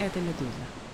Это «Медуза».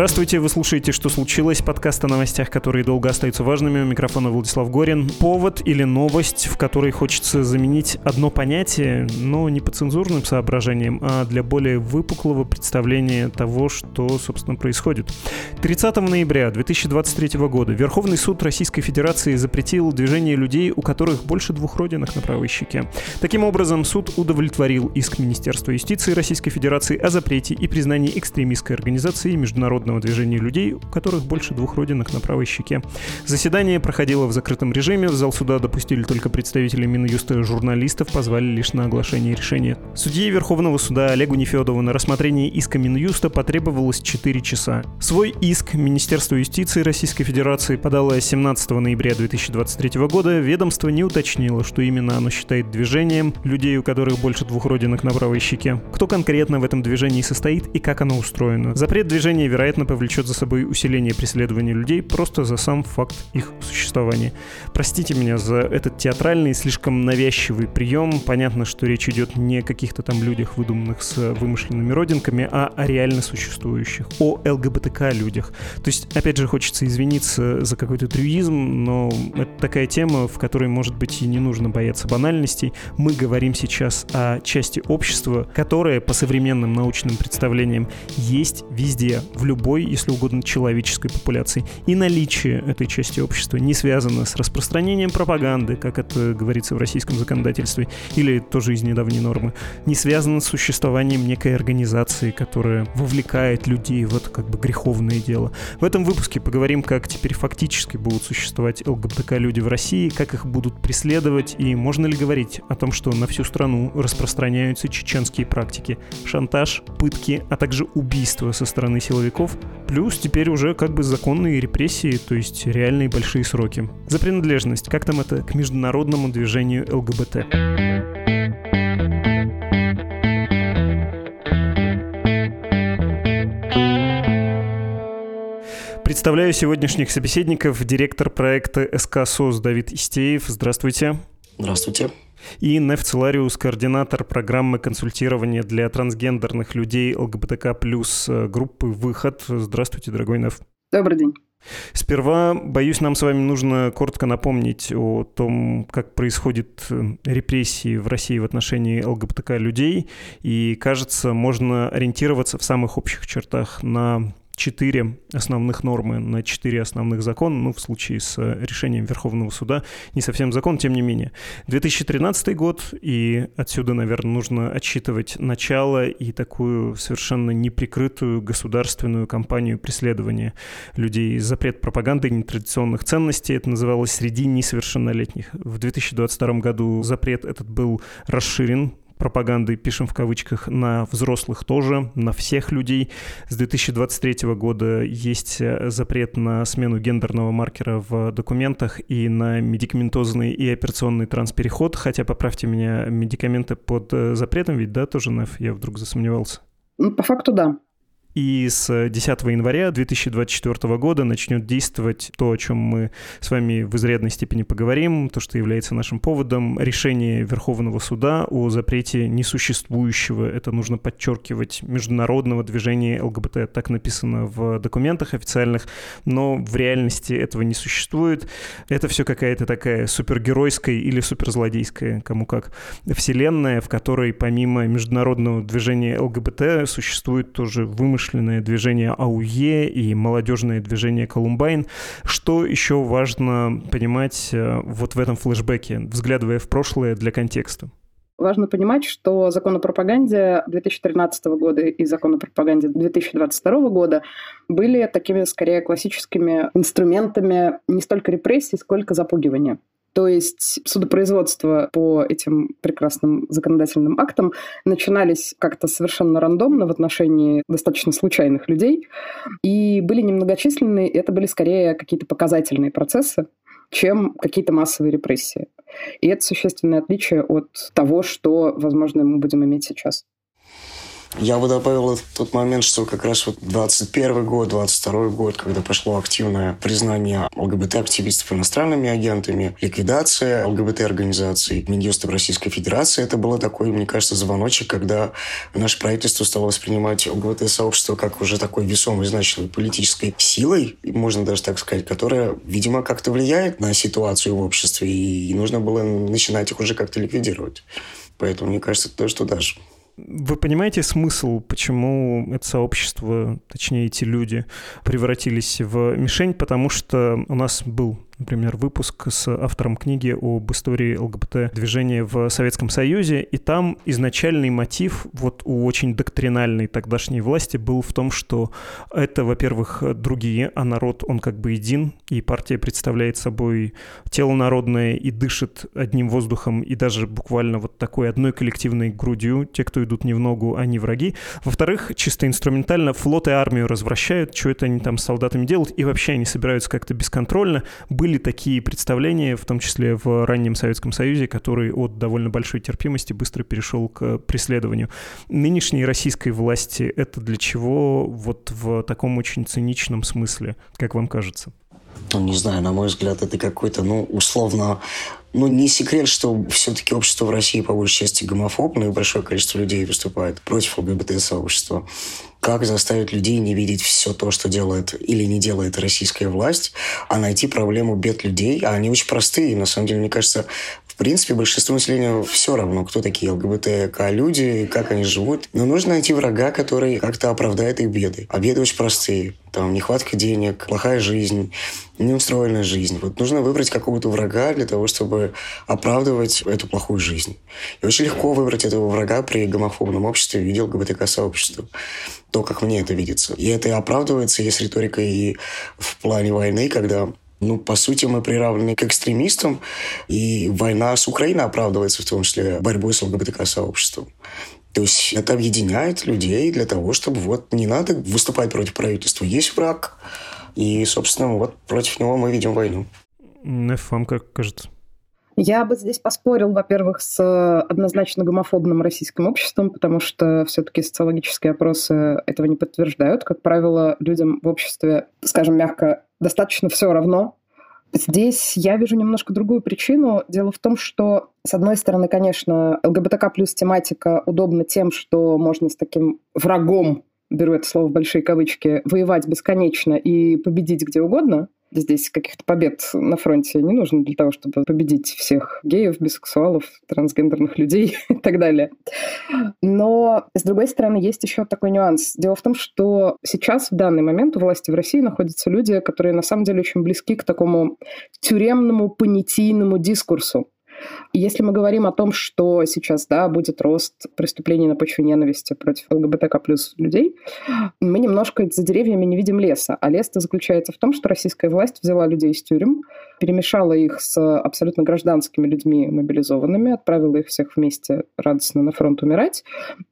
Здравствуйте, вы слушаете «Что случилось?» Подкаст о новостях, которые долго остаются важными. У микрофона Владислав Горин. Повод или новость, в которой хочется заменить одно понятие, но не по цензурным соображениям, а для более выпуклого представления того, что, собственно, происходит. 30 ноября 2023 года Верховный суд Российской Федерации запретил движение людей, у которых больше двух родинок на правой щеке. Таким образом, суд удовлетворил иск Министерства юстиции Российской Федерации о запрете и признании экстремистской организации международной народного движения людей, у которых больше двух родинок на правой щеке. Заседание проходило в закрытом режиме, в зал суда допустили только представители Минюста журналистов, позвали лишь на оглашение решения. Судье Верховного суда Олегу Нефедову на рассмотрение иска Минюста потребовалось 4 часа. Свой иск Министерство юстиции Российской Федерации подало 17 ноября 2023 года. Ведомство не уточнило, что именно оно считает движением людей, у которых больше двух родинок на правой щеке. Кто конкретно в этом движении состоит и как оно устроено. Запрет движения, вероятно, вероятно, повлечет за собой усиление преследования людей просто за сам факт их существования. Простите меня за этот театральный, слишком навязчивый прием. Понятно, что речь идет не о каких-то там людях, выдуманных с вымышленными родинками, а о реально существующих, о ЛГБТК людях. То есть, опять же, хочется извиниться за какой-то трюизм, но это такая тема, в которой, может быть, и не нужно бояться банальностей. Мы говорим сейчас о части общества, которая, по современным научным представлениям, есть везде, в любом любой, если угодно, человеческой популяции. И наличие этой части общества не связано с распространением пропаганды, как это говорится в российском законодательстве, или тоже из недавней нормы, не связано с существованием некой организации, которая вовлекает людей в это как бы греховное дело. В этом выпуске поговорим, как теперь фактически будут существовать ЛГБТК-люди в России, как их будут преследовать, и можно ли говорить о том, что на всю страну распространяются чеченские практики, шантаж, пытки, а также убийства со стороны силовиков, часов, плюс теперь уже как бы законные репрессии, то есть реальные большие сроки. За принадлежность, как там это, к международному движению ЛГБТ. Представляю сегодняшних собеседников, директор проекта СК СОС Давид Истеев. Здравствуйте. Здравствуйте и Неф Целариус, координатор программы консультирования для трансгендерных людей ЛГБТК плюс э, группы «Выход». Здравствуйте, дорогой Неф. Добрый день. Сперва, боюсь, нам с вами нужно коротко напомнить о том, как происходят э, репрессии в России в отношении ЛГБТК людей. И, кажется, можно ориентироваться в самых общих чертах на четыре основных нормы на четыре основных закона, ну, в случае с э, решением Верховного суда, не совсем закон, тем не менее. 2013 год, и отсюда, наверное, нужно отсчитывать начало и такую совершенно неприкрытую государственную кампанию преследования людей. Запрет пропаганды нетрадиционных ценностей, это называлось среди несовершеннолетних. В 2022 году запрет этот был расширен пропагандой, пишем в кавычках, на взрослых тоже, на всех людей. С 2023 года есть э, запрет на смену гендерного маркера в документах и на медикаментозный и операционный транспереход, хотя, поправьте меня, медикаменты под э, запретом ведь, да, тоже, Неф? Я вдруг засомневался. Ну, по факту, да. И с 10 января 2024 года начнет действовать то, о чем мы с вами в изрядной степени поговорим, то, что является нашим поводом, решение Верховного суда о запрете несуществующего, это нужно подчеркивать, международного движения ЛГБТ. Так написано в документах официальных, но в реальности этого не существует. Это все какая-то такая супергеройская или суперзлодейская, кому как, вселенная, в которой помимо международного движения ЛГБТ существует тоже вымышленное вымышленное движение АУЕ и молодежное движение Колумбайн. Что еще важно понимать э, вот в этом флешбеке, взглядывая в прошлое для контекста? Важно понимать, что закон о пропаганде 2013 года и закон о пропаганде 2022 года были такими, скорее, классическими инструментами не столько репрессий, сколько запугивания. То есть судопроизводства по этим прекрасным законодательным актам начинались как-то совершенно рандомно в отношении достаточно случайных людей и были немногочисленные, это были скорее какие-то показательные процессы, чем какие-то массовые репрессии. И это существенное отличие от того, что, возможно, мы будем иметь сейчас. Я бы добавил тот момент, что как раз вот 21 год, 22 год, когда пошло активное признание ЛГБТ-активистов иностранными агентами, ликвидация ЛГБТ-организаций Минюста Российской Федерации, это было такой, мне кажется, звоночек, когда наше правительство стало воспринимать ЛГБТ-сообщество как уже такой весомой, значимой политической силой, можно даже так сказать, которая, видимо, как-то влияет на ситуацию в обществе, и нужно было начинать их уже как-то ликвидировать. Поэтому, мне кажется, то, что даже вы понимаете смысл, почему это сообщество, точнее эти люди, превратились в мишень? Потому что у нас был например, выпуск с автором книги об истории ЛГБТ-движения в Советском Союзе, и там изначальный мотив вот у очень доктринальной тогдашней власти был в том, что это, во-первых, другие, а народ, он как бы един, и партия представляет собой тело народное и дышит одним воздухом, и даже буквально вот такой одной коллективной грудью, те, кто идут не в ногу, они враги. Во-вторых, чисто инструментально флот и армию развращают, что это они там с солдатами делают, и вообще они собираются как-то бесконтрольно. Были были такие представления, в том числе в раннем Советском Союзе, который от довольно большой терпимости быстро перешел к преследованию. Нынешней российской власти это для чего вот в таком очень циничном смысле, как вам кажется? Ну, не знаю, на мой взгляд, это какой-то, ну, условно, ну, не секрет, что все-таки общество в России по большей части гомофобное, и большое количество людей выступает против ЛГБТ-сообщества как заставить людей не видеть все то, что делает или не делает российская власть, а найти проблему бед людей, а они очень простые. На самом деле, мне кажется, принципе, большинству населения все равно, кто такие ЛГБТК-люди, как они живут. Но нужно найти врага, который как-то оправдает их беды. А беды очень простые. Там нехватка денег, плохая жизнь, неустроенная жизнь. Вот нужно выбрать какого-то врага для того, чтобы оправдывать эту плохую жизнь. И очень легко выбрать этого врага при гомофобном обществе в виде ЛГБТК-сообщества то, как мне это видится. И это и оправдывается, есть риторика и в плане войны, когда ну, по сути, мы приравнены к экстремистам, и война с Украиной оправдывается в том числе борьбой с ЛГБТК-сообществом. То есть это объединяет людей для того, чтобы вот не надо выступать против правительства. Есть враг, и, собственно, вот против него мы ведем войну. Неф, вам как кажется? Я бы здесь поспорил, во-первых, с однозначно гомофобным российским обществом, потому что все-таки социологические опросы этого не подтверждают. Как правило, людям в обществе, скажем мягко, достаточно все равно. Здесь я вижу немножко другую причину. Дело в том, что, с одной стороны, конечно, ЛГБТК плюс тематика удобна тем, что можно с таким врагом беру это слово в большие кавычки, воевать бесконечно и победить где угодно – Здесь каких-то побед на фронте не нужно для того, чтобы победить всех геев, бисексуалов, трансгендерных людей и так далее. Но, с другой стороны, есть еще такой нюанс. Дело в том, что сейчас, в данный момент, у власти в России находятся люди, которые на самом деле очень близки к такому тюремному понятийному дискурсу. Если мы говорим о том, что сейчас да, будет рост преступлений на почве ненависти против ЛГБТК плюс людей, мы немножко за деревьями не видим леса. А лес-то заключается в том, что российская власть взяла людей из тюрем, перемешала их с абсолютно гражданскими людьми мобилизованными, отправила их всех вместе радостно на фронт умирать.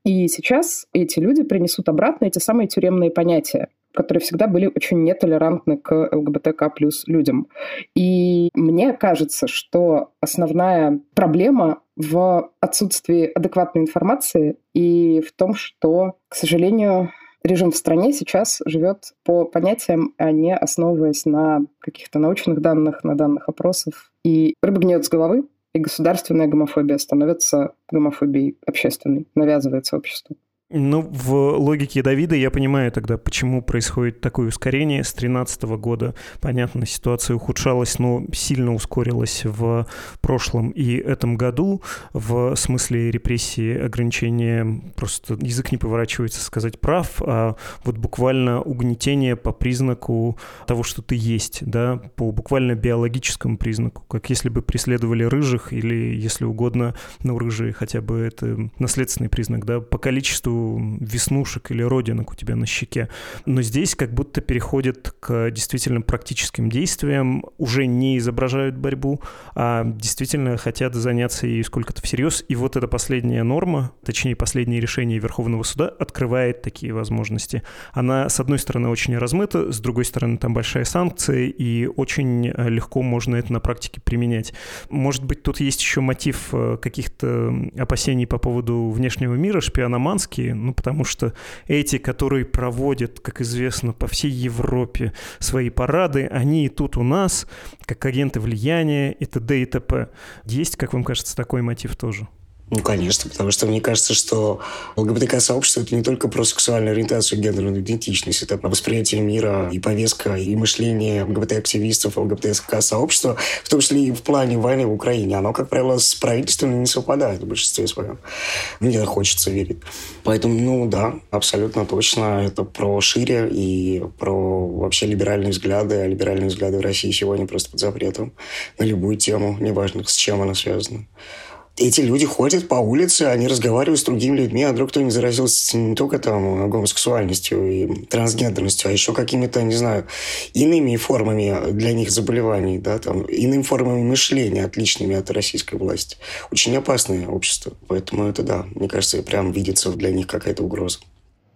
И сейчас эти люди принесут обратно эти самые тюремные понятия которые всегда были очень нетолерантны к ЛГБТК плюс людям. И мне кажется, что основная проблема в отсутствии адекватной информации и в том, что, к сожалению, режим в стране сейчас живет по понятиям, а не основываясь на каких-то научных данных, на данных опросов. И рыба гниет с головы, и государственная гомофобия становится гомофобией общественной, навязывается обществу. Ну, в логике Давида я понимаю тогда, почему происходит такое ускорение. С 2013 года, понятно, ситуация ухудшалась, но сильно ускорилась в прошлом и этом году. В смысле репрессии, ограничения, просто язык не поворачивается сказать прав, а вот буквально угнетение по признаку того, что ты есть, да, по буквально биологическому признаку, как если бы преследовали рыжих или, если угодно, ну, рыжие хотя бы это наследственный признак, да, по количеству веснушек или родинок у тебя на щеке. Но здесь как будто переходят к действительно практическим действиям, уже не изображают борьбу, а действительно хотят заняться ей сколько-то всерьез. И вот эта последняя норма, точнее последнее решение Верховного суда открывает такие возможности. Она, с одной стороны, очень размыта, с другой стороны, там большая санкция, и очень э, легко можно это на практике применять. Может быть, тут есть еще мотив э, каких-то опасений по поводу внешнего мира, шпиономанский, России. Ну, потому что эти, которые проводят, как известно, по всей Европе свои парады, они и тут у нас, как агенты влияния и т.д. и т.п. Есть, как вам кажется, такой мотив тоже? Ну, конечно, потому что мне кажется, что ЛГБТК-сообщество – это не только про сексуальную ориентацию гендерную идентичность, это про восприятие мира и повестка, и мышление ЛГБТ-активистов, ЛГБТК-сообщества, в том числе и в плане войны в Украине. Оно, как правило, с правительством не совпадает в большинстве своем. Мне хочется верить. Поэтому, ну да, абсолютно точно. Это про шире и про вообще либеральные взгляды. А либеральные взгляды в России сегодня просто под запретом на любую тему, неважно, с чем она связана эти люди ходят по улице, они разговаривают с другими людьми, а вдруг кто-нибудь заразился не только там гомосексуальностью и трансгендерностью, а еще какими-то, не знаю, иными формами для них заболеваний, да, там, иными формами мышления, отличными от российской власти. Очень опасное общество. Поэтому это, да, мне кажется, прям видится для них какая-то угроза.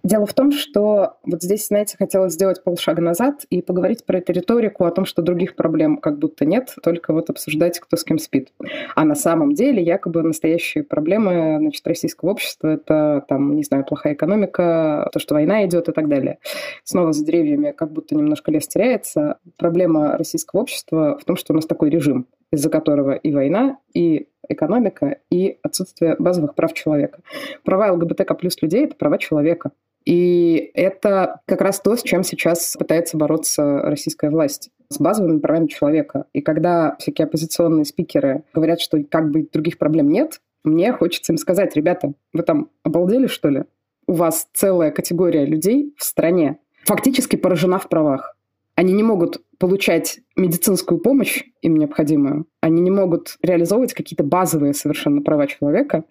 Дело в том, что вот здесь, знаете, хотелось сделать полшага назад и поговорить про эту риторику о том, что других проблем как будто нет, только вот обсуждать, кто с кем спит. А на самом деле якобы настоящие проблемы значит, российского общества — это, там, не знаю, плохая экономика, то, что война идет и так далее. Снова за деревьями как будто немножко лес теряется. Проблема российского общества в том, что у нас такой режим, из-за которого и война, и экономика, и отсутствие базовых прав человека. Права ЛГБТК плюс людей — это права человека. И это как раз то, с чем сейчас пытается бороться российская власть с базовыми правами человека. И когда всякие оппозиционные спикеры говорят, что как бы других проблем нет, мне хочется им сказать, ребята, вы там обалдели, что ли? У вас целая категория людей в стране фактически поражена в правах. Они не могут получать медицинскую помощь, им необходимую. Они не могут реализовывать какие-то базовые совершенно права человека,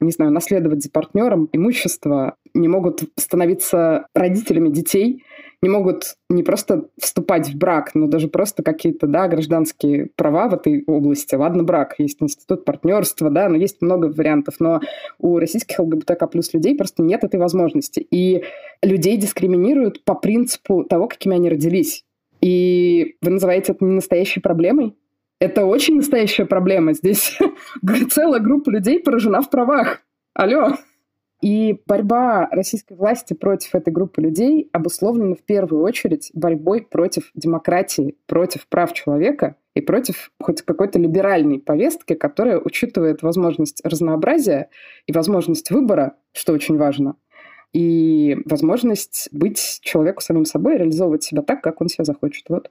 не знаю, наследовать за партнером имущество, не могут становиться родителями детей, не могут не просто вступать в брак, но даже просто какие-то, да, гражданские права в этой области. Ладно, брак, есть институт партнерства, да, но есть много вариантов, но у российских ЛГБТК плюс людей просто нет этой возможности. И людей дискриминируют по принципу того, какими они родились. И вы называете это не настоящей проблемой? Это очень настоящая проблема. Здесь целая группа людей поражена в правах. Алло. И борьба российской власти против этой группы людей обусловлена в первую очередь борьбой против демократии, против прав человека и против хоть какой-то либеральной повестки, которая учитывает возможность разнообразия и возможность выбора, что очень важно, и возможность быть человеку самим собой, реализовывать себя так, как он себя захочет. Вот.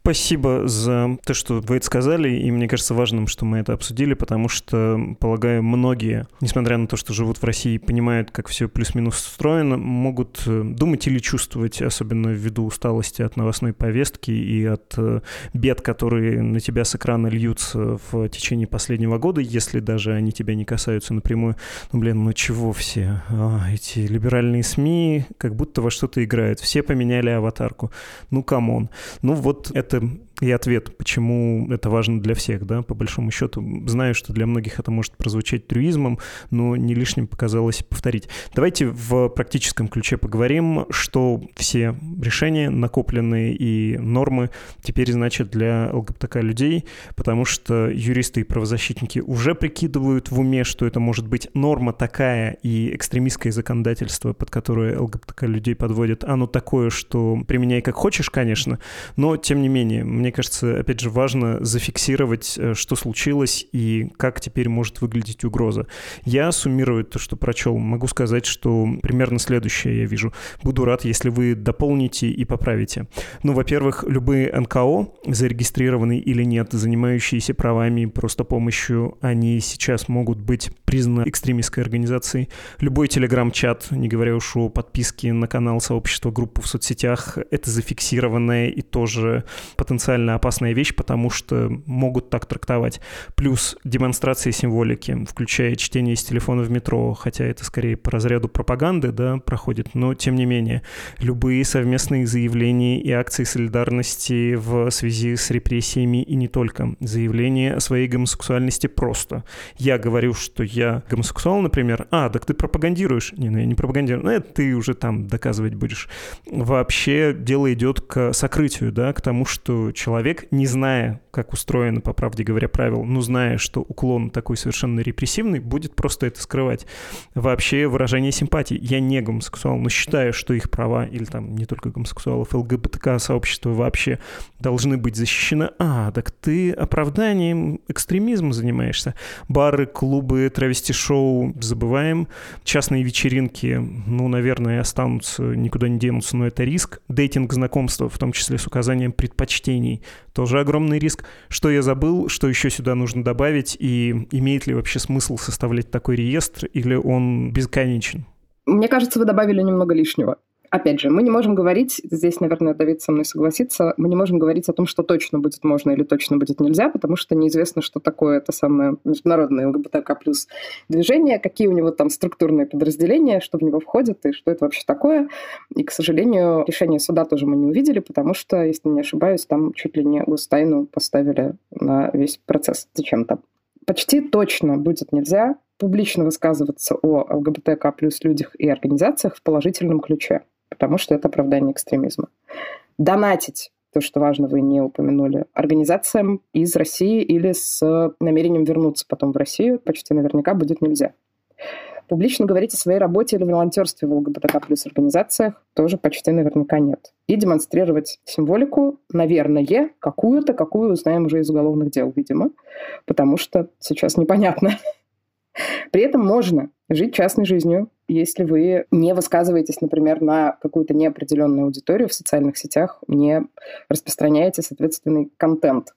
Спасибо за то, что вы это сказали, и мне кажется важным, что мы это обсудили, потому что, полагаю, многие, несмотря на то, что живут в России и понимают, как все плюс-минус устроено, могут э, думать или чувствовать, особенно ввиду усталости от новостной повестки и от э, бед, которые на тебя с экрана льются в течение последнего года, если даже они тебя не касаются напрямую. Ну, блин, ну чего все? А, эти либеральные СМИ как будто во что-то играют. Все поменяли аватарку. Ну, come on. Ну, вот вот это и ответ, почему это важно для всех, да, по большому счету. Знаю, что для многих это может прозвучать трюизмом, но не лишним показалось повторить. Давайте в практическом ключе поговорим, что все решения, накопленные и нормы теперь значат для ЛГБТК людей, потому что юристы и правозащитники уже прикидывают в уме, что это может быть норма такая и экстремистское законодательство, под которое ЛГБТК людей подводят, оно такое, что применяй как хочешь, конечно, но тем не менее, мне мне кажется, опять же, важно зафиксировать, э, что случилось и как теперь может выглядеть угроза. Я суммирую то, что прочел. Могу сказать, что примерно следующее я вижу. Буду рад, если вы дополните и поправите. Ну, во-первых, любые НКО, зарегистрированные или нет, занимающиеся правами просто помощью, они сейчас могут быть признаны экстремистской организацией. Любой телеграм-чат, не говоря уж о подписке на канал сообщества, группу в соцсетях, это зафиксированное и тоже потенциально потенциально опасная вещь, потому что могут так трактовать. Плюс демонстрации символики, включая чтение из телефона в метро, хотя это скорее по разряду пропаганды да, проходит, но тем не менее. Любые совместные заявления и акции солидарности в связи с репрессиями и не только. Заявление о своей гомосексуальности просто. Я говорю, что я гомосексуал, например, а, так ты пропагандируешь. Не, ну я не пропагандирую, ну это ты уже там доказывать будешь. Вообще дело идет к сокрытию, да, к тому, что человек человек, не зная, как устроено, по правде говоря, правило, но зная, что уклон такой совершенно репрессивный, будет просто это скрывать. Вообще выражение симпатии. Я не гомосексуал, но считаю, что их права, или там не только гомосексуалов, ЛГБТК-сообщество вообще должны быть защищены. А, так ты оправданием экстремизма занимаешься. Бары, клубы, травести-шоу забываем. Частные вечеринки, ну, наверное, останутся, никуда не денутся, но это риск. Дейтинг, знакомства, в том числе с указанием предпочтений, тоже огромный риск. Что я забыл, что еще сюда нужно добавить, и имеет ли вообще смысл составлять такой реестр, или он бесконечен? Мне кажется, вы добавили немного лишнего. Опять же, мы не можем говорить, здесь, наверное, Давид со мной согласится, мы не можем говорить о том, что точно будет можно или точно будет нельзя, потому что неизвестно, что такое это самое международное ЛГБТК плюс движение, какие у него там структурные подразделения, что в него входит и что это вообще такое. И, к сожалению, решение суда тоже мы не увидели, потому что, если не ошибаюсь, там чуть ли не гостайну поставили на весь процесс зачем-то. Почти точно будет нельзя публично высказываться о ЛГБТК плюс людях и организациях в положительном ключе потому что это оправдание экстремизма. Донатить то, что важно, вы не упомянули, организациям из России или с намерением вернуться потом в Россию почти наверняка будет нельзя. Публично говорить о своей работе или волонтерстве в ЛГБТК плюс организациях тоже почти наверняка нет. И демонстрировать символику, наверное, какую-то, какую узнаем уже из уголовных дел, видимо, потому что сейчас непонятно. При этом можно жить частной жизнью, если вы не высказываетесь, например, на какую-то неопределенную аудиторию в социальных сетях, не распространяете соответственный контент.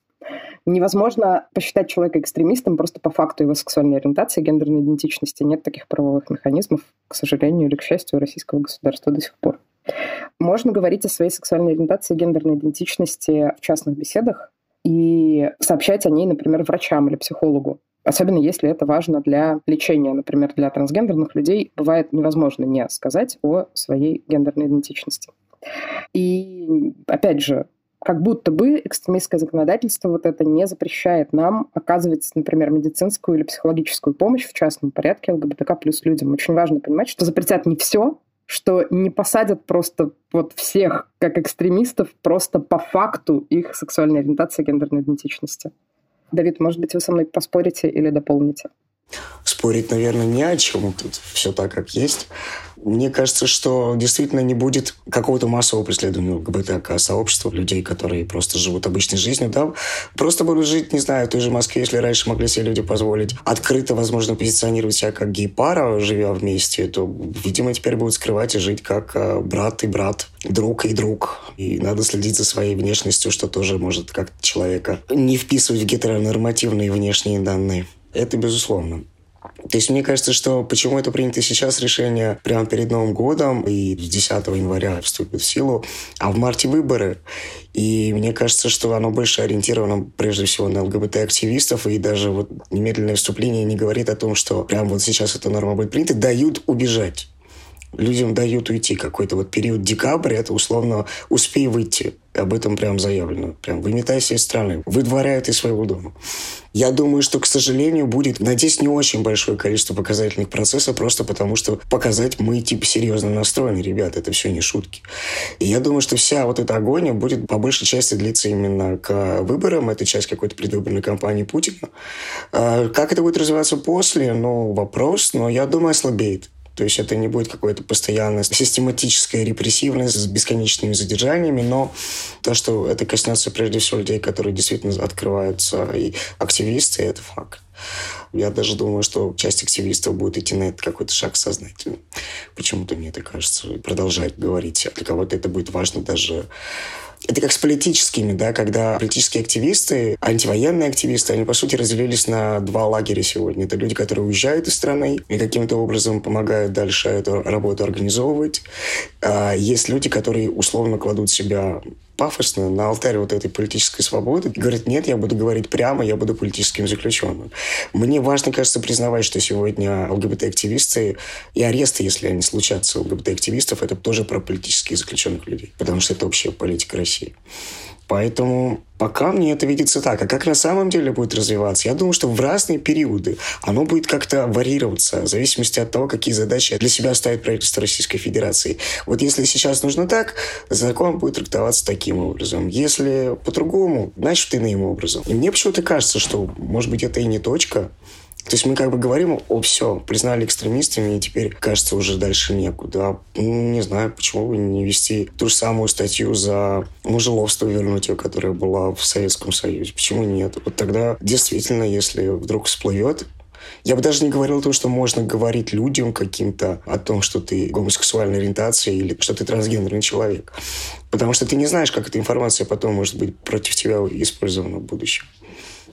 Невозможно посчитать человека экстремистом просто по факту его сексуальной ориентации, гендерной идентичности. Нет таких правовых механизмов, к сожалению или к счастью, российского государства до сих пор. Можно говорить о своей сексуальной ориентации и гендерной идентичности в частных беседах и сообщать о ней, например, врачам или психологу. Особенно если это важно для лечения, например, для трансгендерных людей, бывает невозможно не сказать о своей гендерной идентичности. И опять же, как будто бы экстремистское законодательство вот это не запрещает нам оказывать, например, медицинскую или психологическую помощь в частном порядке ЛГБТК плюс людям. Очень важно понимать, что запретят не все, что не посадят просто вот всех как экстремистов просто по факту их сексуальной ориентации, гендерной идентичности. Давид, может быть, вы со мной поспорите или дополните? Спорить, наверное, не о чем. Тут все так, как есть. Мне кажется, что действительно не будет какого-то массового преследования ЛГБТК-сообщества, людей, которые просто живут обычной жизнью, да, просто будут жить, не знаю, в той же Москве, если раньше могли себе люди позволить открыто, возможно, позиционировать себя как гей-пара, живя вместе, то, видимо, теперь будут скрывать и жить как э, брат и брат, друг и друг. И надо следить за своей внешностью, что тоже может как человека не вписывать в гетеронормативные внешние данные. Это безусловно. То есть мне кажется, что почему это принято сейчас решение прямо перед Новым годом и 10 января вступит в силу, а в марте выборы. И мне кажется, что оно больше ориентировано прежде всего на ЛГБТ-активистов, и даже вот немедленное вступление не говорит о том, что прямо вот сейчас эта норма будет принята, дают убежать людям дают уйти. Какой-то вот период декабря, это условно «успей выйти». Об этом прям заявлено. Прям выметайся из страны. Выдворяют из своего дома. Я думаю, что, к сожалению, будет, надеюсь, не очень большое количество показательных процессов, просто потому что показать мы, типа, серьезно настроены, ребят, это все не шутки. И я думаю, что вся вот эта агония будет по большей части длиться именно к выборам. Это часть какой-то предвыборной кампании Путина. А как это будет развиваться после, ну, вопрос, но я думаю, ослабеет. То есть это не будет какое-то постоянное систематическое репрессивность с бесконечными задержаниями, но то, что это коснется прежде всего людей, которые действительно открываются, и активисты, это факт. Я даже думаю, что часть активистов будет идти на этот какой-то шаг сознательно. Почему-то мне это кажется. Продолжать говорить. Для кого-то это будет важно даже это как с политическими, да, когда политические активисты, антивоенные активисты, они, по сути, разделились на два лагеря сегодня. Это люди, которые уезжают из страны и каким-то образом помогают дальше эту работу организовывать. А есть люди, которые условно кладут себя пафосно на алтарь вот этой политической свободы. Говорит, нет, я буду говорить прямо, я буду политическим заключенным. Мне важно, кажется, признавать, что сегодня ЛГБТ-активисты и аресты, если они случатся ЛГБТ-активистов, это тоже про политических заключенных людей, потому что это общая политика России. Поэтому пока мне это видится так. А как на самом деле будет развиваться? Я думаю, что в разные периоды оно будет как-то варьироваться в зависимости от того, какие задачи для себя ставит правительство Российской Федерации. Вот если сейчас нужно так, закон будет трактоваться таким образом. Если по-другому, значит, иным образом. И мне почему-то кажется, что, может быть, это и не точка, то есть мы как бы говорим, о, все, признали экстремистами, и теперь, кажется, уже дальше некуда. Ну, не знаю, почему бы не вести ту же самую статью за мужеловство вернуть ее, которая была в Советском Союзе. Почему нет? Вот тогда действительно, если вдруг всплывет я бы даже не говорил о том, что можно говорить людям каким-то о том, что ты гомосексуальной ориентации или что ты трансгендерный человек. Потому что ты не знаешь, как эта информация потом может быть против тебя использована в будущем.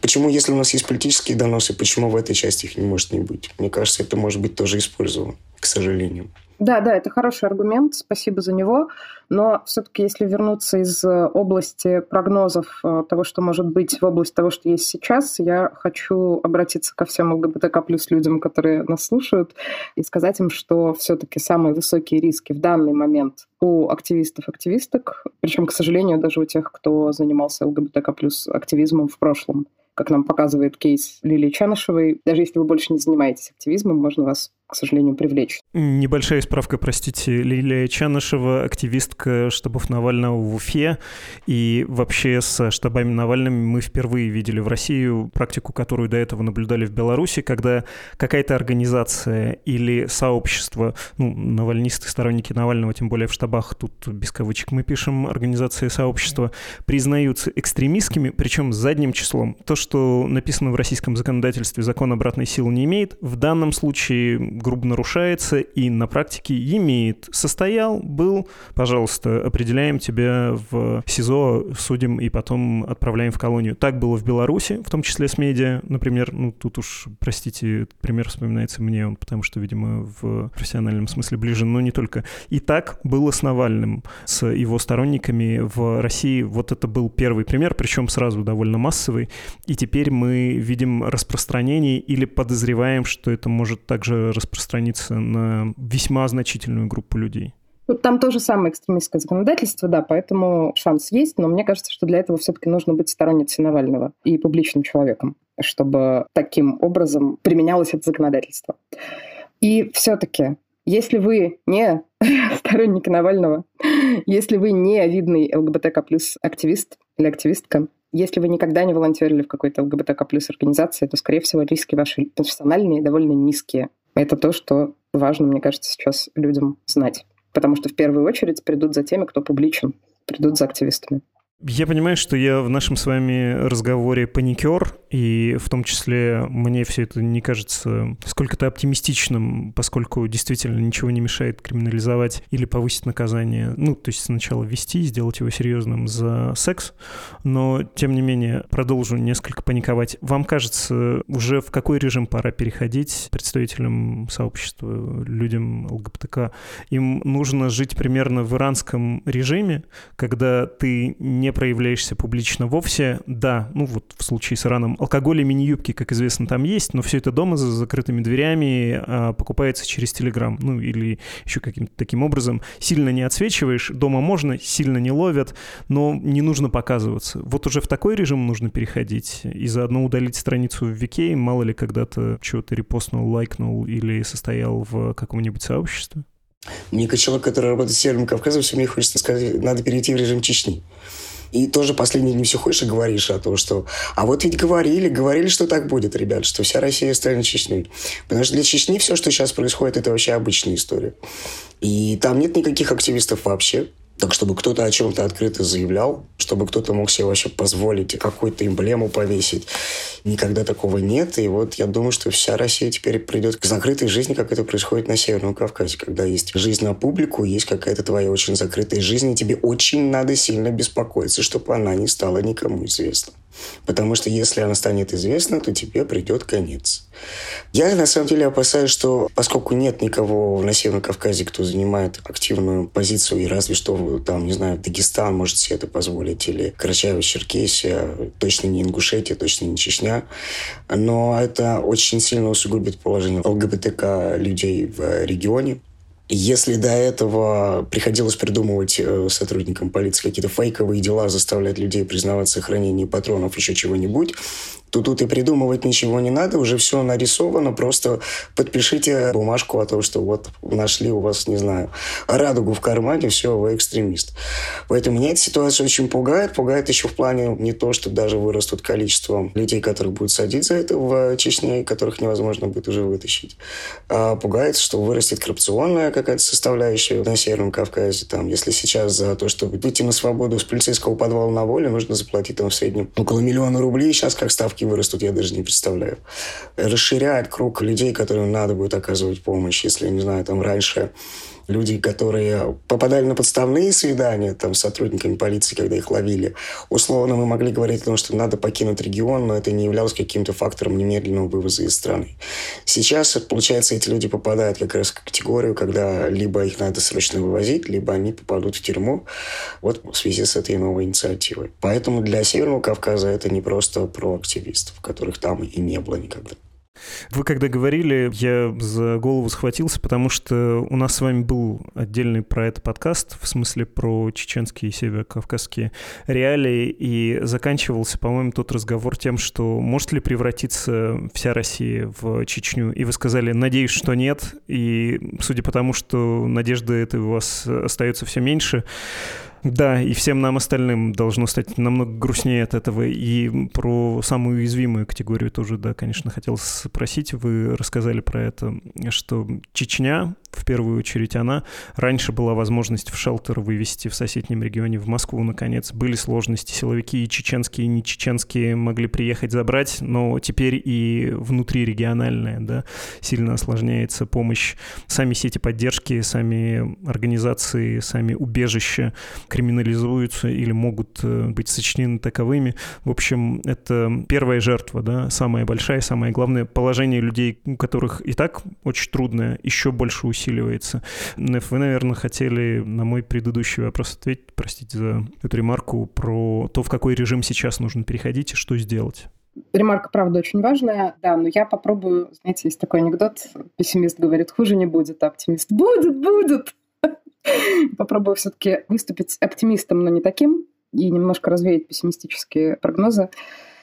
Почему, если у нас есть политические доносы, почему в этой части их не может не быть? Мне кажется, это может быть тоже использовано, к сожалению. Да, да, это хороший аргумент, спасибо за него. Но все-таки, если вернуться из э, области прогнозов э, того, что может быть в область того, что есть сейчас, я хочу обратиться ко всем ЛГБТК плюс людям, которые нас слушают, и сказать им, что все-таки самые высокие риски в данный момент у активистов-активисток, причем, к сожалению, даже у тех, кто занимался ЛГБТК плюс активизмом в прошлом как нам показывает кейс Лилии Чанышевой, даже если вы больше не занимаетесь активизмом, можно вас к сожалению, привлечь. Небольшая справка, простите. Лилия Чанышева, активистка штабов Навального в Уфе. И вообще с штабами Навальными мы впервые видели в Россию практику, которую до этого наблюдали в Беларуси, когда какая-то организация или сообщество, ну, навальнисты, сторонники Навального, тем более в штабах, тут без кавычек мы пишем, организации и сообщества, признаются экстремистскими, причем задним числом. То, что написано в российском законодательстве, закон обратной силы не имеет. В данном случае грубо нарушается и на практике имеет. Состоял, был, пожалуйста, определяем тебя в СИЗО, судим и потом отправляем в колонию. Так было в Беларуси, в том числе с медиа, например. Ну, тут уж, простите, пример вспоминается мне, он потому что, видимо, в профессиональном смысле ближе, но не только. И так было с Навальным, с его сторонниками в России. Вот это был первый пример, причем сразу довольно массовый. И теперь мы видим распространение или подозреваем, что это может также распространяться распространиться на весьма значительную группу людей. Вот там тоже самое экстремистское законодательство, да, поэтому шанс есть, но мне кажется, что для этого все-таки нужно быть сторонницей Навального и публичным человеком, чтобы таким образом применялось это законодательство. И все-таки, если вы не сторонник Навального, если вы не видный ЛГБТК плюс активист или активистка, если вы никогда не волонтерили в какой-то ЛГБТК плюс организации, то, скорее всего, риски ваши профессиональные довольно низкие. Это то, что важно, мне кажется, сейчас людям знать. Потому что в первую очередь придут за теми, кто публичен, придут за активистами. Я понимаю, что я в нашем с вами разговоре паникер, и в том числе мне все это не кажется сколько-то оптимистичным, поскольку действительно ничего не мешает криминализовать или повысить наказание. Ну, то есть сначала ввести, сделать его серьезным за секс, но, тем не менее, продолжу несколько паниковать. Вам кажется, уже в какой режим пора переходить представителям сообщества, людям ЛГБТК? Им нужно жить примерно в иранском режиме, когда ты не не проявляешься публично вовсе, да, ну вот в случае с Ираном, алкоголь и мини-юбки, как известно, там есть, но все это дома за закрытыми дверями а, покупается через Телеграм, ну или еще каким-то таким образом. Сильно не отсвечиваешь, дома можно, сильно не ловят, но не нужно показываться. Вот уже в такой режим нужно переходить и заодно удалить страницу в Вике, мало ли когда-то чего-то репостнул, лайкнул или состоял в каком-нибудь сообществе. Мне, как человек, который работает с Северным Кавказом, все мне хочется сказать, надо перейти в режим Чечни. И тоже последние дни все ходишь и говоришь о том, что... А вот ведь говорили, говорили, что так будет, ребят, что вся Россия станет Чечней. Потому что для Чечни все, что сейчас происходит, это вообще обычная история. И там нет никаких активистов вообще. Так, чтобы кто-то о чем-то открыто заявлял, чтобы кто-то мог себе вообще позволить какую-то эмблему повесить. Никогда такого нет. И вот я думаю, что вся Россия теперь придет к закрытой жизни, как это происходит на Северном Кавказе, когда есть жизнь на публику, есть какая-то твоя очень закрытая жизнь, и тебе очень надо сильно беспокоиться, чтобы она не стала никому известна. Потому что если она станет известна, то тебе придет конец. Я на самом деле опасаюсь, что поскольку нет никого на Северном Кавказе, кто занимает активную позицию, и разве что там, не знаю, Дагестан может себе это позволить, или Карачаево-Черкесия, точно не Ингушетия, точно не Чечня, но это очень сильно усугубит положение ЛГБТК людей в регионе, Если до этого приходилось придумывать э, сотрудникам полиции какие-то фейковые дела, заставлять людей признаваться в хранении патронов, еще чего-нибудь, то тут и придумывать ничего не надо, уже все нарисовано, просто подпишите бумажку о том, что вот нашли у вас, не знаю, радугу в кармане, все, вы экстремист. Поэтому меня эта ситуация очень пугает, пугает еще в плане не то, что даже вырастут количество людей, которых будут садить за это в Чечне, которых невозможно будет уже вытащить, а пугает, что вырастет коррупционная какая-то составляющая на Северном Кавказе. Там, если сейчас за то, чтобы выйти на свободу с полицейского подвала на волю, нужно заплатить там в среднем около миллиона рублей, сейчас как ставки ставки вырастут, я даже не представляю. Расширяет круг людей, которым надо будет оказывать помощь. Если, не знаю, там раньше люди, которые попадали на подставные свидания там, с сотрудниками полиции, когда их ловили, условно мы могли говорить о том, что надо покинуть регион, но это не являлось каким-то фактором немедленного вывоза из страны. Сейчас, получается, эти люди попадают как раз в категорию, когда либо их надо срочно вывозить, либо они попадут в тюрьму вот в связи с этой новой инициативой. Поэтому для Северного Кавказа это не просто про активистов, которых там и не было никогда. Вы когда говорили, я за голову схватился, потому что у нас с вами был отдельный про это подкаст, в смысле про чеченские и северокавказские реалии, и заканчивался, по-моему, тот разговор тем, что может ли превратиться вся Россия в Чечню. И вы сказали, надеюсь, что нет, и судя по тому, что надежда этой у вас остается все меньше, да, и всем нам остальным должно стать намного грустнее от этого. И про самую уязвимую категорию тоже, да, конечно, хотел спросить. Вы рассказали про это, что Чечня, в первую очередь она, раньше была возможность в шелтер вывести в соседнем регионе, в Москву, наконец. Были сложности, силовики и чеченские, и не чеченские могли приехать забрать, но теперь и внутрирегиональная, да, сильно осложняется помощь. Сами сети поддержки, сами организации, сами убежища криминализуются или могут э, быть сочинены таковыми. В общем, это первая жертва, да, самая большая, самое главное. Положение людей, у которых и так очень трудное, еще больше усиливается. Вы, наверное, хотели на мой предыдущий вопрос ответить, простите за эту ремарку, про то, в какой режим сейчас нужно переходить и что сделать. Ремарка, правда, очень важная, да, но я попробую, знаете, есть такой анекдот, пессимист говорит, хуже не будет, а оптимист будет, будет. Попробую все-таки выступить оптимистом, но не таким, и немножко развеять пессимистические прогнозы.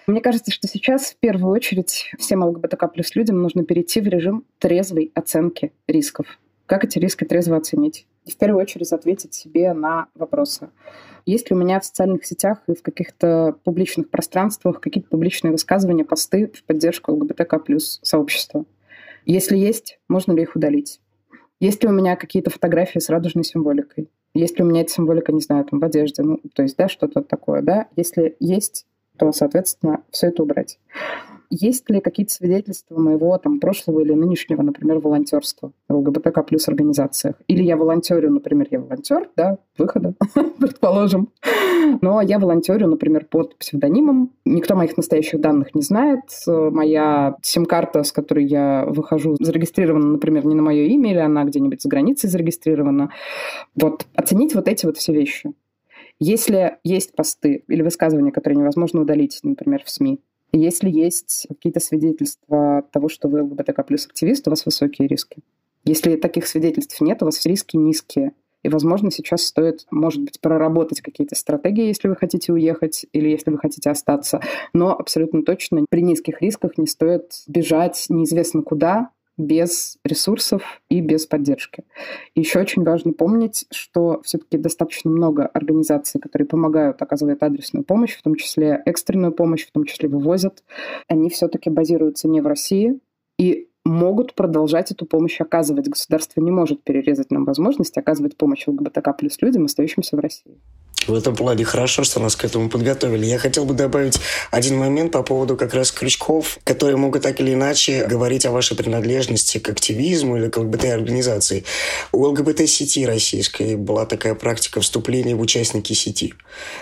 Мне кажется, что сейчас в первую очередь всем ЛГБТК плюс людям нужно перейти в режим трезвой оценки рисков. Как эти риски трезво оценить? И в первую очередь ответить себе на вопросы. Есть ли у меня в социальных сетях и в каких-то публичных пространствах какие-то публичные высказывания, посты в поддержку ЛГБТК плюс сообщества? Если есть, можно ли их удалить? Есть ли у меня какие-то фотографии с радужной символикой? Есть ли у меня эта символика, не знаю, там в одежде, ну, то есть, да, что-то такое, да? Если есть, то, соответственно, все это убрать. Есть ли какие-то свидетельства моего там, прошлого или нынешнего, например, волонтерства в ЛГБТК плюс организациях? Или я волонтерю, например, я волонтер, да, выхода, предположим. Но я волонтерю, например, под псевдонимом. Никто моих настоящих данных не знает. Моя сим-карта, с которой я выхожу, зарегистрирована, например, не на мое имя, или она где-нибудь за границей зарегистрирована. Вот оценить вот эти вот все вещи. Если есть посты или высказывания, которые невозможно удалить, например, в СМИ, если есть какие-то свидетельства того, что вы ЛГБТК плюс активист, у вас высокие риски. Если таких свидетельств нет, у вас риски низкие. И, возможно, сейчас стоит, может быть, проработать какие-то стратегии, если вы хотите уехать или если вы хотите остаться. Но абсолютно точно при низких рисках не стоит бежать неизвестно куда, без ресурсов и без поддержки. Еще очень важно помнить, что все-таки достаточно много организаций, которые помогают, оказывают адресную помощь, в том числе экстренную помощь, в том числе вывозят. Они все-таки базируются не в России и могут продолжать эту помощь оказывать. Государство не может перерезать нам возможность оказывать помощь ЛГБТК плюс людям, остающимся в России. В этом плане хорошо, что нас к этому подготовили. Я хотел бы добавить один момент по поводу как раз крючков, которые могут так или иначе говорить о вашей принадлежности к активизму или к ЛГБТ-организации. У ЛГБТ-сети российской была такая практика вступления в участники сети.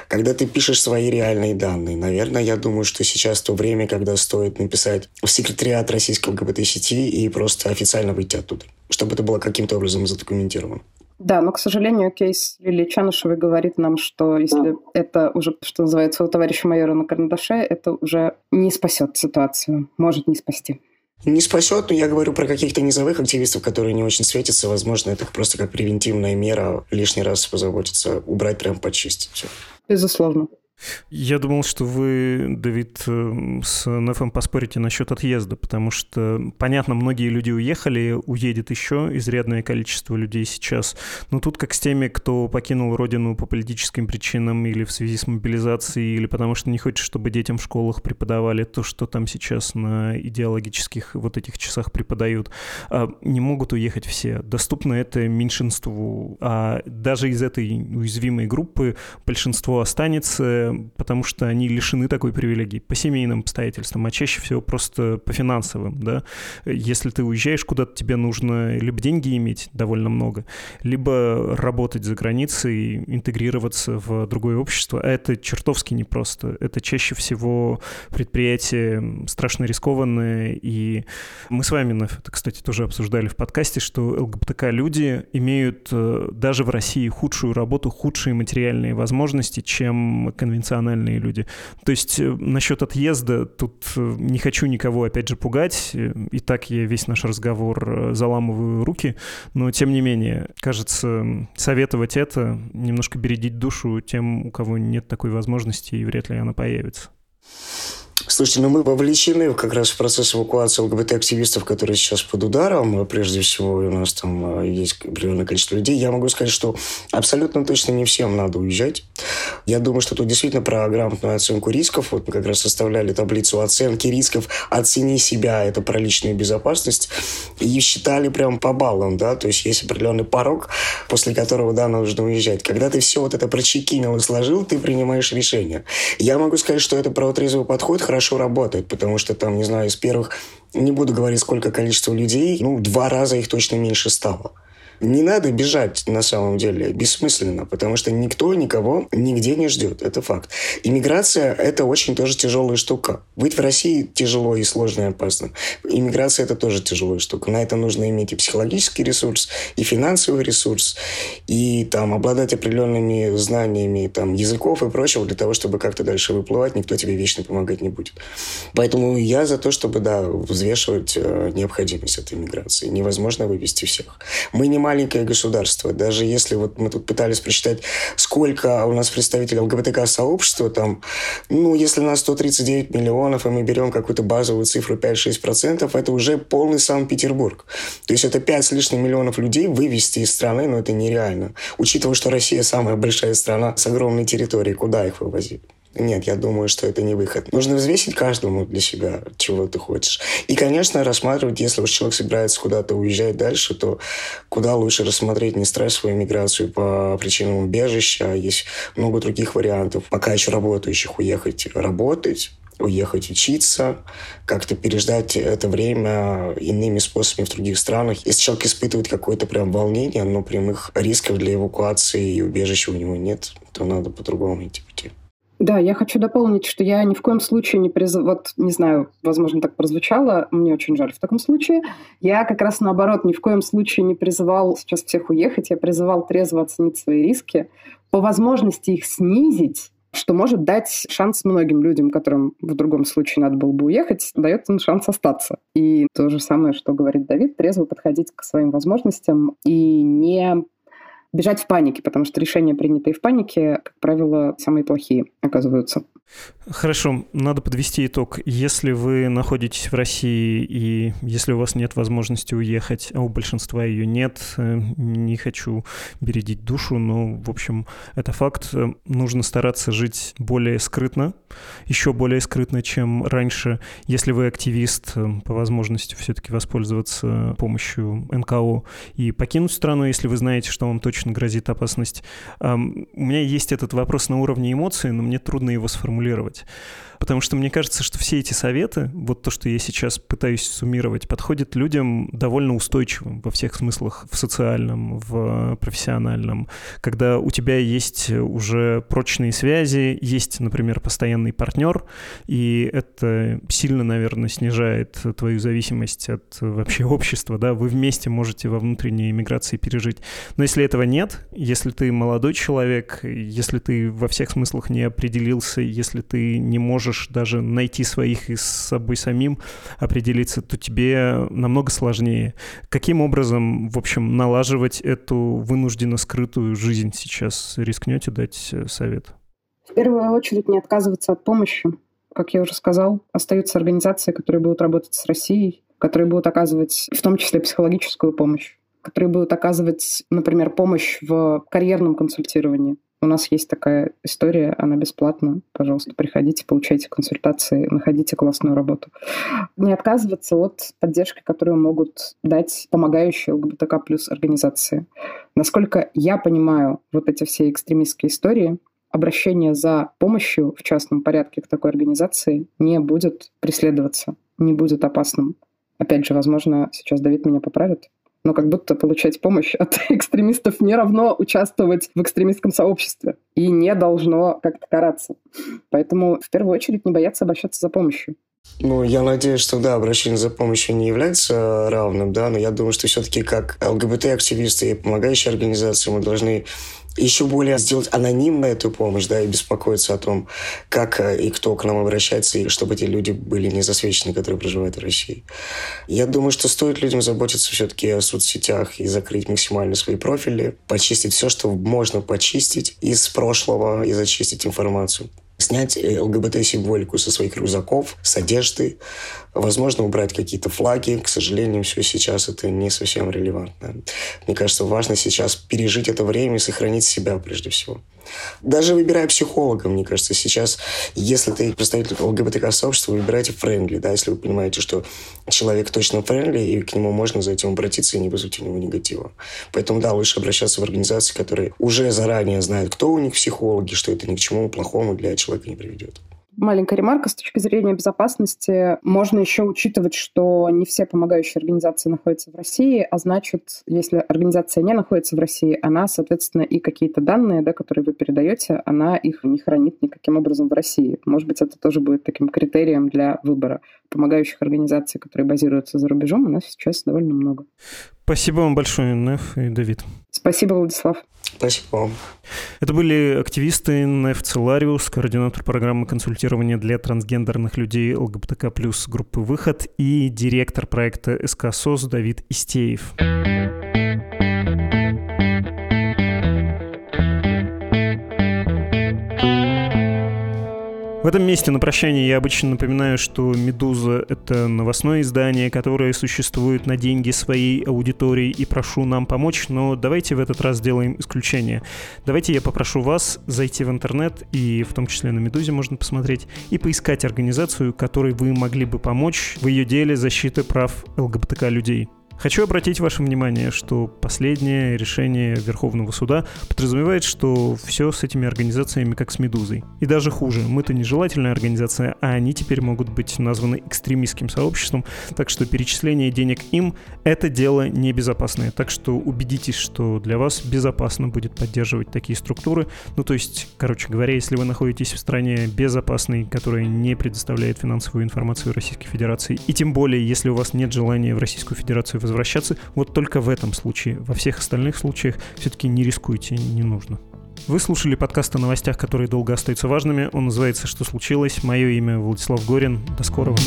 Когда ты пишешь свои реальные данные, наверное, я думаю, что сейчас то время, когда стоит написать в секретариат российской ЛГБТ-сети и просто официально выйти оттуда, чтобы это было каким-то образом задокументировано. Да, но, к сожалению, кейс Лилии Чанышевой говорит нам, что если это уже, что называется, у товарища майора на карандаше, это уже не спасет ситуацию, может не спасти. Не спасет, но я говорю про каких-то низовых активистов, которые не очень светятся. Возможно, это просто как превентивная мера лишний раз позаботиться, убрать прям почистить. Все. Безусловно. Я думал, что вы, Давид, э, с НФМ поспорите насчет отъезда, потому что, понятно, многие люди уехали, уедет еще изрядное количество людей сейчас, но тут как с теми, кто покинул родину по политическим причинам или в связи с мобилизацией, или потому что не хочет, чтобы детям в школах преподавали то, что там сейчас на идеологических вот этих часах преподают. А не могут уехать все. Доступно это меньшинству, а даже из этой уязвимой группы большинство останется, потому что они лишены такой привилегии по семейным обстоятельствам, а чаще всего просто по финансовым, да. Если ты уезжаешь куда-то, тебе нужно либо деньги иметь довольно много, либо работать за границей, интегрироваться в другое общество, а это чертовски непросто. Это чаще всего предприятие страшно рискованное, и мы с вами, это, кстати, тоже обсуждали в подкасте, что ЛГБТК-люди имеют э, даже в России худшую работу, худшие материальные возможности, чем конвенциональные конвенциональные люди. То есть э, насчет отъезда тут э, не хочу никого, опять же, пугать. Э, и так я весь наш разговор заламываю руки. Но, тем не менее, кажется, советовать это, немножко бередить душу тем, у кого нет такой возможности, и вряд ли она появится. Слушайте, ну мы вовлечены как раз в процесс эвакуации ЛГБТ-активистов, которые сейчас под ударом. Прежде всего, у нас там э, есть определенное количество людей. Я могу сказать, что абсолютно точно не всем надо уезжать. Я думаю, что тут действительно про грамотную оценку рисков. Вот мы как раз составляли таблицу оценки рисков «Оцени себя» — это про личную безопасность. И считали прям по баллам, да, то есть есть определенный порог, после которого, да, нужно уезжать. Когда ты все вот это прочекинил и сложил, ты принимаешь решение. Я могу сказать, что это про трезвый подход хорошо работает, потому что там, не знаю, из первых, не буду говорить, сколько количество людей, ну, два раза их точно меньше стало. Не надо бежать, на самом деле, бессмысленно, потому что никто никого нигде не ждет. Это факт. Иммиграция – это очень тоже тяжелая штука. Быть в России тяжело и сложно и опасно. Иммиграция – это тоже тяжелая штука. На это нужно иметь и психологический ресурс, и финансовый ресурс, и там обладать определенными знаниями там, языков и прочего для того, чтобы как-то дальше выплывать. Никто тебе вечно помогать не будет. Поэтому я за то, чтобы, да, взвешивать э, необходимость этой иммиграции. Невозможно вывести всех. Мы не маленькое государство. Даже если вот мы тут пытались прочитать, сколько у нас представителей ЛГБТК-сообщества, там, ну, если у нас 139 миллионов, и мы берем какую-то базовую цифру 5-6%, это уже полный Санкт-Петербург. То есть это 5 с лишним миллионов людей вывести из страны, но это нереально. Учитывая, что Россия самая большая страна с огромной территорией, куда их вывозить? Нет, я думаю, что это не выход. Нужно взвесить каждому для себя, чего ты хочешь. И, конечно, рассматривать, если уж человек собирается куда-то уезжать дальше, то куда лучше рассмотреть не стрессовую миграцию по причинам убежища. А есть много других вариантов. Пока еще работающих уехать работать, уехать учиться, как-то переждать это время иными способами в других странах. Если человек испытывает какое-то прям волнение, но прямых рисков для эвакуации и убежища у него нет, то надо по-другому идти пути. Да, я хочу дополнить, что я ни в коем случае не призываю, вот не знаю, возможно, так прозвучало, мне очень жаль в таком случае. Я как раз наоборот ни в коем случае не призывал сейчас всех уехать, я призывал трезво оценить свои риски, по возможности их снизить, что может дать шанс многим людям, которым в другом случае надо было бы уехать, дает им шанс остаться. И то же самое, что говорит Давид, трезво подходить к своим возможностям и не бежать в панике, потому что решения, принятые в панике, как правило, самые плохие оказываются. Хорошо, надо подвести итог. Если вы находитесь в России и если у вас нет возможности уехать, а у большинства ее нет, э, не хочу бередить душу, но, в общем, это факт. Э, нужно стараться жить более скрытно, еще более скрытно, чем раньше. Если вы активист, э, по возможности все-таки воспользоваться помощью НКО и покинуть страну, если вы знаете, что вам точно грозит опасность. У меня есть этот вопрос на уровне эмоций, но мне трудно его сформулировать сформулировать. Потому что мне кажется, что все эти советы, вот то, что я сейчас пытаюсь суммировать, подходят людям довольно устойчивым во всех смыслах, в социальном, в профессиональном. Когда у тебя есть уже прочные связи, есть, например, постоянный партнер, и это сильно, наверное, снижает твою зависимость от вообще общества, да, вы вместе можете во внутренней иммиграции пережить. Но если этого нет, если ты молодой человек, если ты во всех смыслах не определился, если ты не можешь даже найти своих и с собой самим определиться, то тебе намного сложнее. Каким образом, в общем, налаживать эту вынужденно скрытую жизнь сейчас? Рискнете дать э, совет? В первую очередь не отказываться от помощи. Как я уже сказал, остаются организации, которые будут работать с Россией, которые будут оказывать в том числе психологическую помощь, которые будут оказывать, например, помощь в карьерном консультировании. У нас есть такая история, она бесплатна. Пожалуйста, приходите, получайте консультации, находите классную работу. Не отказываться от поддержки, которую могут дать помогающие ЛГБТК плюс организации. Насколько я понимаю вот эти все экстремистские истории, обращение за помощью в частном порядке к такой организации не будет преследоваться, не будет опасным. Опять же, возможно, сейчас Давид меня поправит, но как будто получать помощь от экстремистов не равно участвовать в экстремистском сообществе и не должно как-то караться. Поэтому в первую очередь не бояться обращаться за помощью. Ну, я надеюсь, что да, обращение за помощью не является равным, да, но я думаю, что все-таки как ЛГБТ-активисты и помогающие организации мы должны еще более сделать анонимно эту помощь, да, и беспокоиться о том, как э, и кто к нам обращается, и чтобы эти люди были не засвечены, которые проживают в России. Я думаю, что стоит людям заботиться все-таки о соцсетях и закрыть максимально свои профили, почистить все, что можно почистить из прошлого и зачистить информацию снять э, ЛГБТ-символику со своих рюкзаков, с одежды, возможно, убрать какие-то флаги. К сожалению, все сейчас это не совсем релевантно. Мне кажется, важно сейчас пережить это время и сохранить себя прежде всего. Даже выбирая психолога, мне кажется, сейчас, если ты представитель ЛГБТК-сообщества, выбирайте friendly, да, если вы понимаете, что человек точно friendly, и к нему можно за этим обратиться и не вызвать у него негатива. Поэтому, да, лучше обращаться в организации, которые уже заранее знают, кто у них психологи, что это ни к чему плохому для человека не приведет маленькая ремарка с точки зрения безопасности. Можно еще учитывать, что не все помогающие организации находятся в России, а значит, если организация не находится в России, она, соответственно, и какие-то данные, да, которые вы передаете, она их не хранит никаким образом в России. Может быть, это тоже будет таким критерием для выбора помогающих организаций, которые базируются за рубежом, у нас сейчас довольно много. Спасибо вам большое, Неф и Давид. Спасибо, Владислав. Спасибо вам. Это были активисты Неф Целариус, координатор программы консультирования для трансгендерных людей ЛГБТК+, группы «Выход» и директор проекта СК СОС Давид Истеев. В этом месте на прощание я обычно напоминаю, что «Медуза» — это новостное издание, которое существует на деньги своей аудитории, и прошу нам помочь, но давайте в этот раз сделаем исключение. Давайте я попрошу вас зайти в интернет, и в том числе на «Медузе» можно посмотреть, и поискать организацию, которой вы могли бы помочь в ее деле защиты прав ЛГБТК людей. Хочу обратить ваше внимание, что последнее решение Верховного суда подразумевает, что все с этими организациями как с «Медузой». И даже хуже, мы-то нежелательная организация, а они теперь могут быть названы экстремистским сообществом, так что перечисление денег им — это дело небезопасное. Так что убедитесь, что для вас безопасно будет поддерживать такие структуры. Ну, то есть, короче говоря, если вы находитесь в стране безопасной, которая не предоставляет финансовую информацию Российской Федерации, и тем более, если у вас нет желания в Российскую Федерацию возвращаться. Вот только в этом случае. Во всех остальных случаях все-таки не рискуйте, не нужно. Вы слушали подкаст о новостях, которые долго остаются важными. Он называется «Что случилось?». Мое имя Владислав Горин. До скорого.